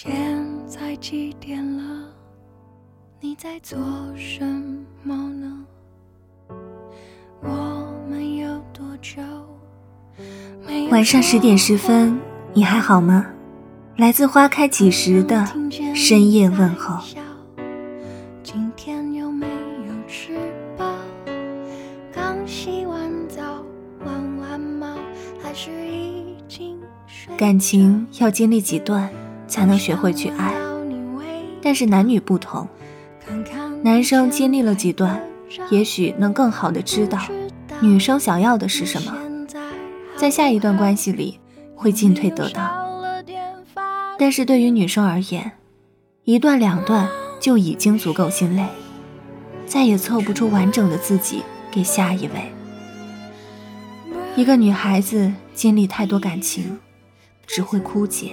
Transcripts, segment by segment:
现在几点了？你在做什么呢？我们有多久？晚上十点十分，你还好吗？来自花开几时的深夜问候。今天有没有吃饱？刚洗完澡，玩完猫，还是已经睡？感情要经历几段，才能学会去爱。但是男女不同，男生经历了几段，也许能更好的知道女生想要的是什么，在下一段关系里会进退得当。但是对于女生而言，一段两段。就已经足够心累，再也凑不出完整的自己给下一位。一个女孩子经历太多感情，只会枯竭。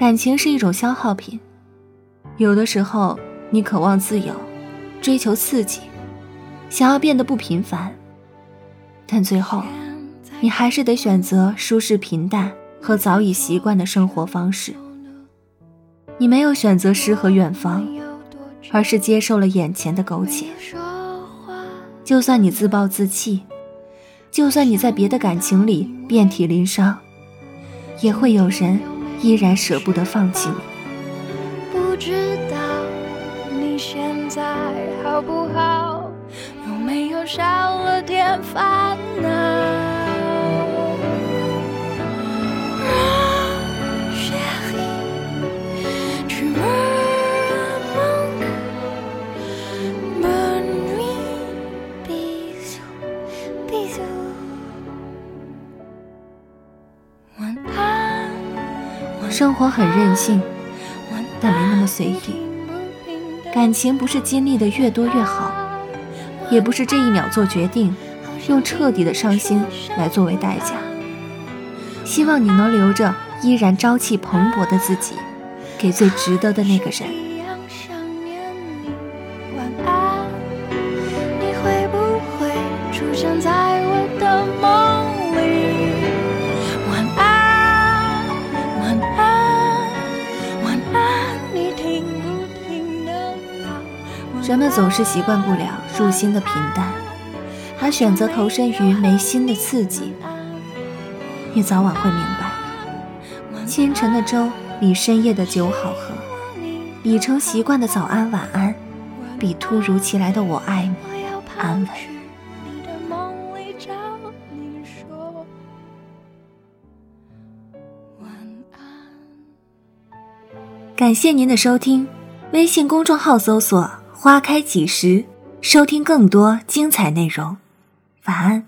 感情是一种消耗品，有的时候你渴望自由，追求刺激，想要变得不平凡，但最后你还是得选择舒适平淡和早已习惯的生活方式。你没有选择诗和远方，而是接受了眼前的苟且。就算你自暴自弃，就算你在别的感情里遍体鳞伤，也会有人依然舍不得放弃你。不知道你现在好不好？有没有少了点烦恼？生活很任性，但没那么随意。感情不是经历的越多越好，也不是这一秒做决定，用彻底的伤心来作为代价。希望你能留着依然朝气蓬勃的自己，给最值得的那个人。人们总是习惯不了入心的平淡，而选择投身于没心的刺激。你早晚会明白，清晨的粥比深夜的酒好喝，已成习惯的早安晚安，比突如其来的我爱你安稳。感谢您的收听，微信公众号搜索。花开几时？收听更多精彩内容，晚安。